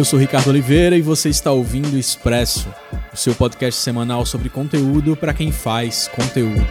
Eu sou Ricardo Oliveira e você está ouvindo Expresso, o seu podcast semanal sobre conteúdo para quem faz conteúdo.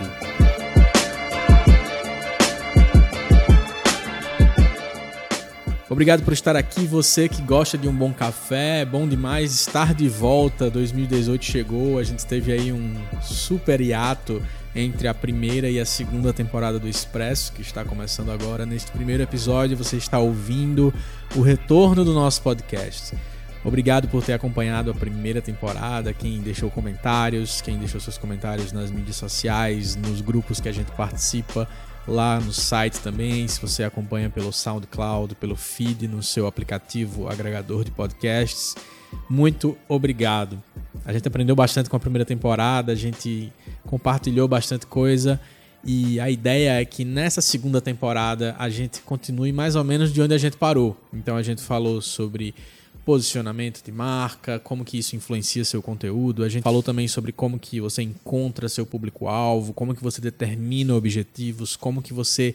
Obrigado por estar aqui, você que gosta de um bom café, é bom demais estar de volta. 2018 chegou, a gente teve aí um super hiato entre a primeira e a segunda temporada do Expresso, que está começando agora. Neste primeiro episódio, você está ouvindo o retorno do nosso podcast. Obrigado por ter acompanhado a primeira temporada, quem deixou comentários, quem deixou seus comentários nas mídias sociais, nos grupos que a gente participa lá no site também, se você acompanha pelo SoundCloud, pelo feed no seu aplicativo agregador de podcasts. Muito obrigado. A gente aprendeu bastante com a primeira temporada, a gente compartilhou bastante coisa e a ideia é que nessa segunda temporada a gente continue mais ou menos de onde a gente parou. Então a gente falou sobre posicionamento de marca, como que isso influencia seu conteúdo. A gente falou também sobre como que você encontra seu público-alvo, como que você determina objetivos, como que você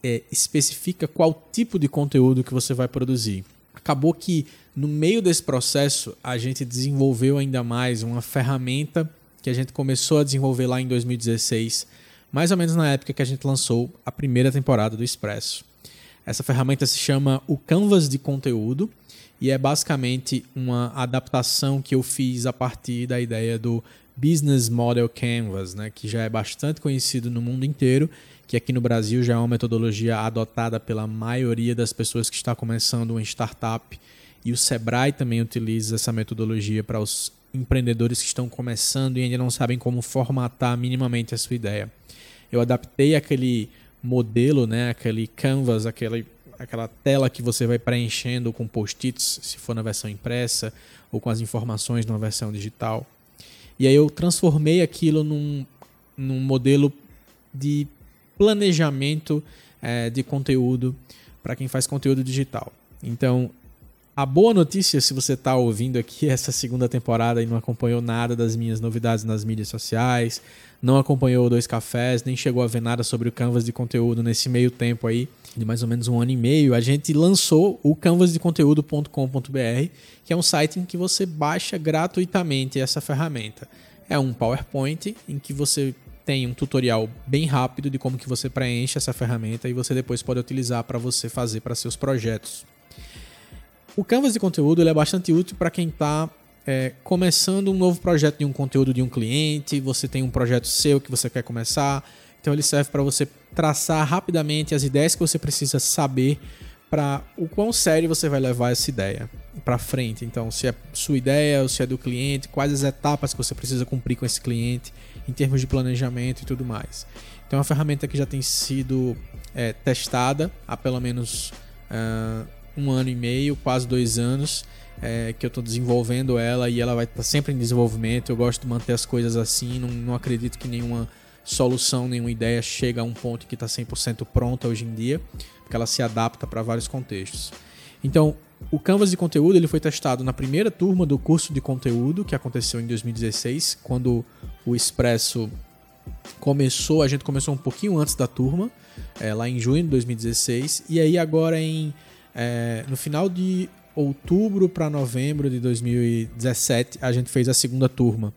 é, especifica qual tipo de conteúdo que você vai produzir. Acabou que no meio desse processo a gente desenvolveu ainda mais uma ferramenta que a gente começou a desenvolver lá em 2016, mais ou menos na época que a gente lançou a primeira temporada do Expresso. Essa ferramenta se chama o Canvas de Conteúdo e é basicamente uma adaptação que eu fiz a partir da ideia do Business Model Canvas, né, que já é bastante conhecido no mundo inteiro, que aqui no Brasil já é uma metodologia adotada pela maioria das pessoas que está começando uma startup, e o Sebrae também utiliza essa metodologia para os empreendedores que estão começando e ainda não sabem como formatar minimamente a sua ideia. Eu adaptei aquele modelo, né, aquele canvas, aquele aquela tela que você vai preenchendo com post-its, se for na versão impressa, ou com as informações na versão digital. E aí eu transformei aquilo num, num modelo de planejamento é, de conteúdo para quem faz conteúdo digital. Então, a boa notícia, se você está ouvindo aqui essa segunda temporada e não acompanhou nada das minhas novidades nas mídias sociais, não acompanhou Dois Cafés, nem chegou a ver nada sobre o Canvas de conteúdo nesse meio tempo aí, de mais ou menos um ano e meio, a gente lançou o canvasdeconteúdo.com.br, que é um site em que você baixa gratuitamente essa ferramenta. É um PowerPoint em que você tem um tutorial bem rápido de como que você preenche essa ferramenta e você depois pode utilizar para você fazer para seus projetos. O Canvas de conteúdo é bastante útil para quem está é, começando um novo projeto de um conteúdo de um cliente, você tem um projeto seu que você quer começar, então ele serve para você traçar rapidamente as ideias que você precisa saber para o quão sério você vai levar essa ideia para frente. Então, se é sua ideia ou se é do cliente, quais as etapas que você precisa cumprir com esse cliente em termos de planejamento e tudo mais. Então, é uma ferramenta que já tem sido é, testada há pelo menos uh, um ano e meio, quase dois anos, é, que eu estou desenvolvendo ela e ela vai estar tá sempre em desenvolvimento. Eu gosto de manter as coisas assim, não, não acredito que nenhuma solução, nenhuma ideia chega a um ponto que está 100% pronta hoje em dia, porque ela se adapta para vários contextos. Então, o Canvas de conteúdo ele foi testado na primeira turma do curso de conteúdo que aconteceu em 2016, quando o Expresso começou, a gente começou um pouquinho antes da turma, é, lá em junho de 2016, e aí agora em é, no final de outubro para novembro de 2017, a gente fez a segunda turma.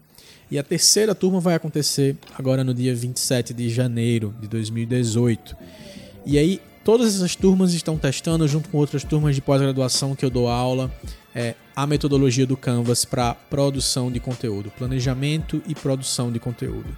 E a terceira turma vai acontecer agora no dia 27 de janeiro de 2018. E aí, todas essas turmas estão testando, junto com outras turmas de pós-graduação que eu dou aula, é, a metodologia do Canvas para produção de conteúdo, planejamento e produção de conteúdo.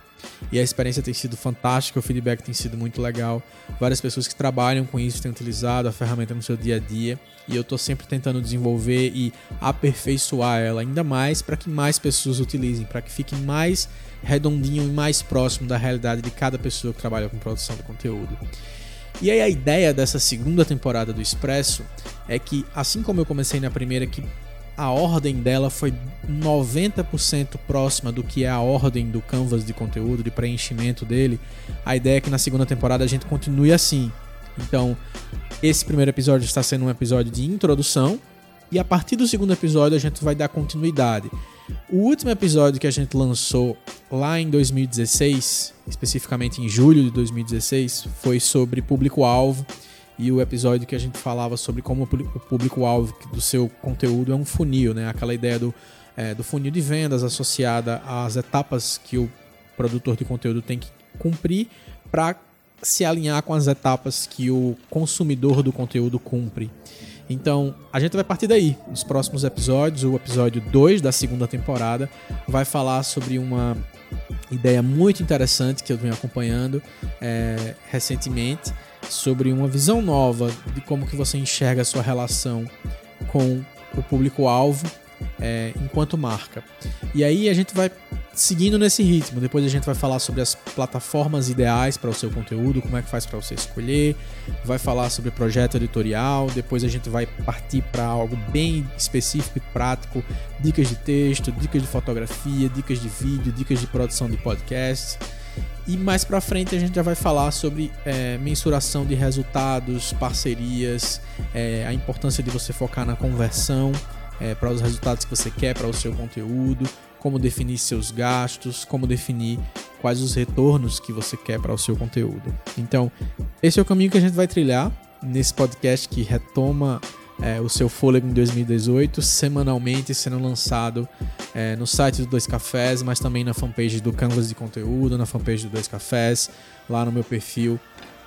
E a experiência tem sido fantástica, o feedback tem sido muito legal. Várias pessoas que trabalham com isso têm utilizado a ferramenta no seu dia a dia. E eu estou sempre tentando desenvolver e aperfeiçoar ela ainda mais para que mais pessoas utilizem, para que fique mais redondinho e mais próximo da realidade de cada pessoa que trabalha com produção de conteúdo. E aí a ideia dessa segunda temporada do Expresso é que, assim como eu comecei na primeira, que a ordem dela foi 90% próxima do que é a ordem do canvas de conteúdo, de preenchimento dele. A ideia é que na segunda temporada a gente continue assim. Então, esse primeiro episódio está sendo um episódio de introdução e a partir do segundo episódio a gente vai dar continuidade. O último episódio que a gente lançou lá em 2016, especificamente em julho de 2016, foi sobre público-alvo e o episódio que a gente falava sobre como o público-alvo do seu conteúdo é um funil, né? Aquela ideia do, é, do funil de vendas associada às etapas que o produtor de conteúdo tem que cumprir para se alinhar com as etapas que o consumidor do conteúdo cumpre. Então, a gente vai partir daí. Nos próximos episódios, o episódio 2 da segunda temporada vai falar sobre uma ideia muito interessante que eu venho acompanhando é, recentemente sobre uma visão nova de como que você enxerga a sua relação com o público-alvo é, enquanto marca. E aí a gente vai seguindo nesse ritmo. Depois a gente vai falar sobre as plataformas ideais para o seu conteúdo, como é que faz para você escolher, vai falar sobre projeto editorial, depois a gente vai partir para algo bem específico e prático, dicas de texto, dicas de fotografia, dicas de vídeo, dicas de produção de podcast. E mais para frente a gente já vai falar sobre é, mensuração de resultados, parcerias, é, a importância de você focar na conversão é, para os resultados que você quer para o seu conteúdo, como definir seus gastos, como definir quais os retornos que você quer para o seu conteúdo. Então, esse é o caminho que a gente vai trilhar nesse podcast que retoma é, o seu fôlego em 2018, semanalmente sendo lançado é, no site do Dois Cafés, mas também na fanpage do Canvas de Conteúdo, na fanpage do Dois Cafés, lá no meu perfil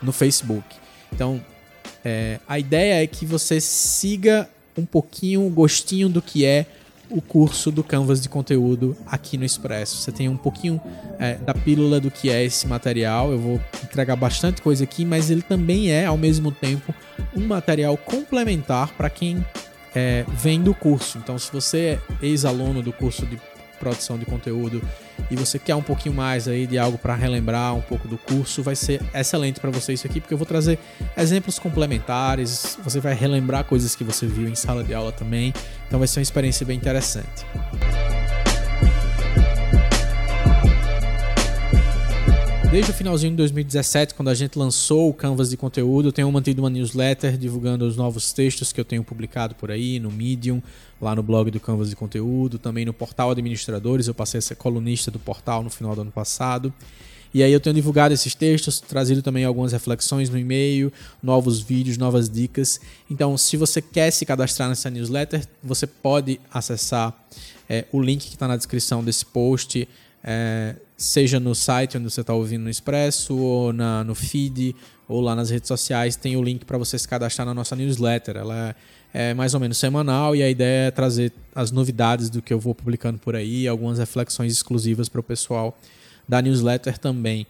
no Facebook. Então, é, a ideia é que você siga um pouquinho o gostinho do que é o curso do Canvas de conteúdo aqui no Expresso. Você tem um pouquinho é, da pílula do que é esse material. Eu vou entregar bastante coisa aqui, mas ele também é, ao mesmo tempo, um material complementar para quem é, vem do curso. Então, se você é ex-aluno do curso de produção de conteúdo e você quer um pouquinho mais aí de algo para relembrar um pouco do curso, vai ser excelente para você isso aqui, porque eu vou trazer exemplos complementares, você vai relembrar coisas que você viu em sala de aula também, então vai ser uma experiência bem interessante. Desde o finalzinho de 2017, quando a gente lançou o Canvas de conteúdo, eu tenho mantido uma newsletter divulgando os novos textos que eu tenho publicado por aí no Medium, lá no blog do Canvas de conteúdo, também no portal Administradores. Eu passei a ser colunista do portal no final do ano passado. E aí eu tenho divulgado esses textos, trazido também algumas reflexões no e-mail, novos vídeos, novas dicas. Então, se você quer se cadastrar nessa newsletter, você pode acessar é, o link que está na descrição desse post é, seja no site onde você está ouvindo no Expresso, ou na, no feed, ou lá nas redes sociais, tem o link para você se cadastrar na nossa newsletter. Ela é, é, mais ou menos semanal e a ideia é trazer as novidades do que eu vou publicando por aí, algumas reflexões exclusivas para o pessoal da newsletter também.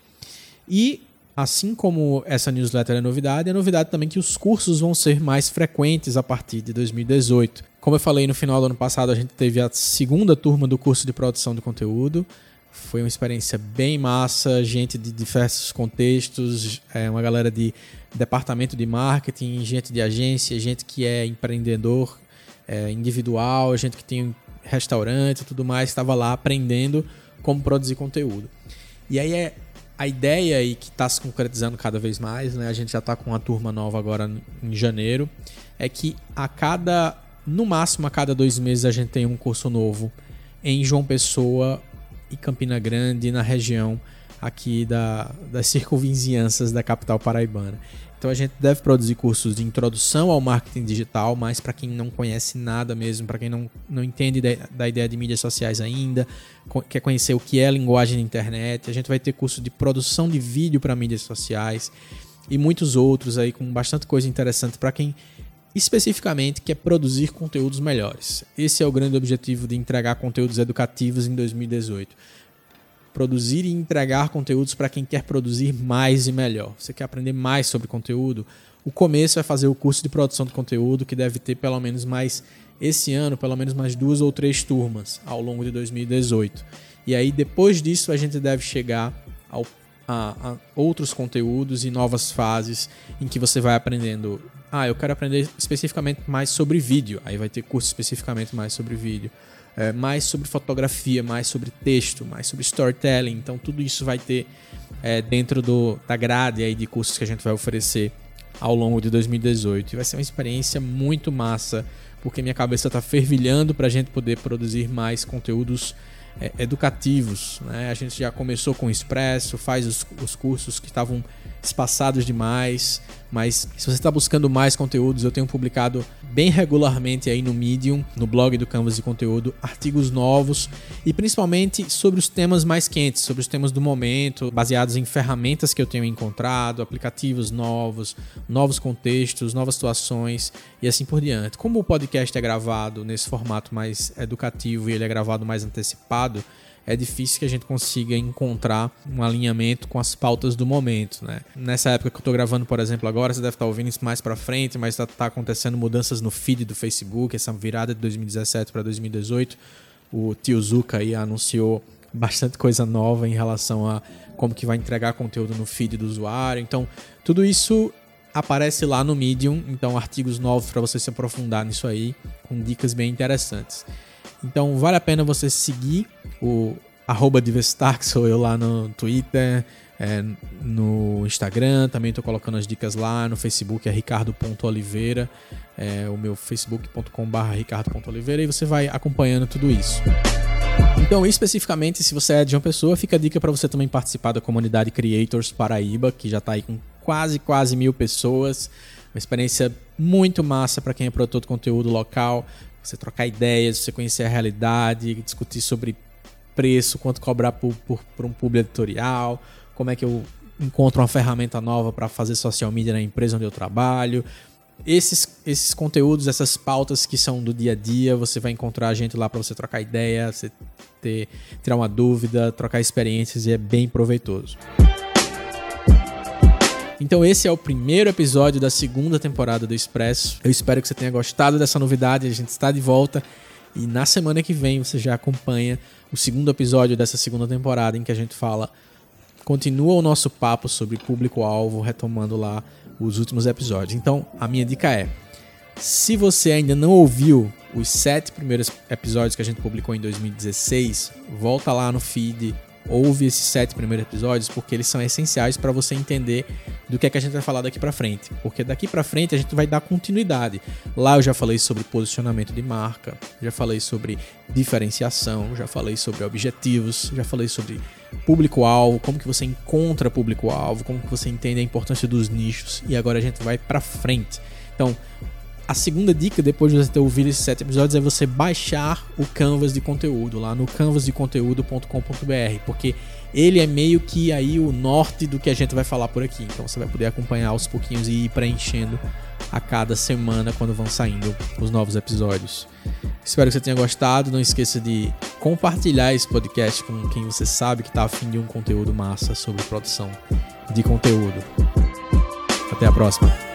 E assim como essa newsletter é novidade, é novidade também que os cursos vão ser mais frequentes a partir de 2018. Como eu falei no final do ano passado, a gente teve a segunda turma do curso de produção de conteúdo. Foi uma experiência bem massa, gente de diversos contextos, é, uma galera de departamento de marketing, gente de agência, gente que é empreendedor é, individual, gente que tem restaurante e tudo mais, estava lá aprendendo como produzir conteúdo. E aí é a ideia aí que está se concretizando cada vez mais, né? A gente já está com uma turma nova agora em janeiro, é que a cada, no máximo a cada dois meses a gente tem um curso novo em João Pessoa e Campina Grande, na região aqui da, das circunvizinhanças da capital paraibana. Então a gente deve produzir cursos de introdução ao marketing digital, mas para quem não conhece nada mesmo, para quem não, não entende da, da, ideia de mídias sociais ainda, quer conhecer o que é a linguagem da internet, a gente vai ter curso de produção de vídeo para mídias sociais e muitos outros aí com bastante coisa interessante para quem especificamente quer produzir conteúdos melhores. Esse é o grande objetivo de entregar conteúdos educativos em 2018. Produzir e entregar conteúdos para quem quer produzir mais e melhor. Você quer aprender mais sobre conteúdo? O começo é fazer o curso de produção de conteúdo, que deve ter pelo menos mais esse ano, pelo menos mais duas ou três turmas ao longo de 2018. E aí, depois disso, a gente deve chegar ao, a, a outros conteúdos e novas fases em que você vai aprendendo ah, eu quero aprender especificamente mais sobre vídeo. Aí vai ter curso especificamente mais sobre vídeo. É, mais sobre fotografia, mais sobre texto, mais sobre storytelling. Então tudo isso vai ter é, dentro do, da grade aí de cursos que a gente vai oferecer ao longo de 2018. E vai ser uma experiência muito massa, porque minha cabeça está fervilhando para a gente poder produzir mais conteúdos é, educativos. Né? A gente já começou com o Expresso, faz os, os cursos que estavam espaçados demais, mas se você está buscando mais conteúdos, eu tenho publicado bem regularmente aí no Medium, no blog do Canvas de Conteúdo, artigos novos e principalmente sobre os temas mais quentes, sobre os temas do momento, baseados em ferramentas que eu tenho encontrado, aplicativos novos, novos contextos, novas situações e assim por diante. Como o podcast é gravado nesse formato mais educativo e ele é gravado mais antecipado, é difícil que a gente consiga encontrar um alinhamento com as pautas do momento, né? Nessa época que eu tô gravando, por exemplo, agora, você deve estar ouvindo isso mais para frente, mas tá, tá, acontecendo mudanças no feed do Facebook, essa virada de 2017 para 2018. O tio Zuka aí anunciou bastante coisa nova em relação a como que vai entregar conteúdo no feed do usuário. Então, tudo isso aparece lá no Medium, então artigos novos para você se aprofundar nisso aí, com dicas bem interessantes. Então vale a pena você seguir o arroba que sou eu lá no Twitter, é, no Instagram, também estou colocando as dicas lá, no Facebook é ricardo.oliveira, é, o meu facebook.com.br ricardo.oliveira, e você vai acompanhando tudo isso. Então, especificamente, se você é de uma pessoa, fica a dica para você também participar da comunidade Creators Paraíba, que já está aí com quase, quase mil pessoas. Uma experiência muito massa para quem é produtor de conteúdo local você trocar ideias, você conhecer a realidade, discutir sobre preço, quanto cobrar por, por, por um público editorial, como é que eu encontro uma ferramenta nova para fazer social media na empresa onde eu trabalho. Esses, esses conteúdos, essas pautas que são do dia a dia, você vai encontrar a gente lá para você trocar ideia, você ter, tirar uma dúvida, trocar experiências e é bem proveitoso. Então esse é o primeiro episódio da segunda temporada do Expresso. Eu espero que você tenha gostado dessa novidade. A gente está de volta e na semana que vem você já acompanha o segundo episódio dessa segunda temporada em que a gente fala continua o nosso papo sobre público-alvo, retomando lá os últimos episódios. Então, a minha dica é: se você ainda não ouviu os sete primeiros episódios que a gente publicou em 2016, volta lá no feed ouve esses sete primeiros episódios porque eles são essenciais para você entender do que é que a gente vai falar daqui para frente. Porque daqui para frente a gente vai dar continuidade. Lá eu já falei sobre posicionamento de marca, já falei sobre diferenciação, já falei sobre objetivos, já falei sobre público-alvo, como que você encontra público-alvo, como que você entende a importância dos nichos e agora a gente vai para frente. Então, a segunda dica, depois de você ter ouvido esses sete episódios, é você baixar o Canvas de conteúdo lá no canvasdeconteúdo.com.br, porque ele é meio que aí o norte do que a gente vai falar por aqui. Então você vai poder acompanhar aos pouquinhos e ir preenchendo a cada semana quando vão saindo os novos episódios. Espero que você tenha gostado. Não esqueça de compartilhar esse podcast com quem você sabe que está afim de um conteúdo massa sobre produção de conteúdo. Até a próxima.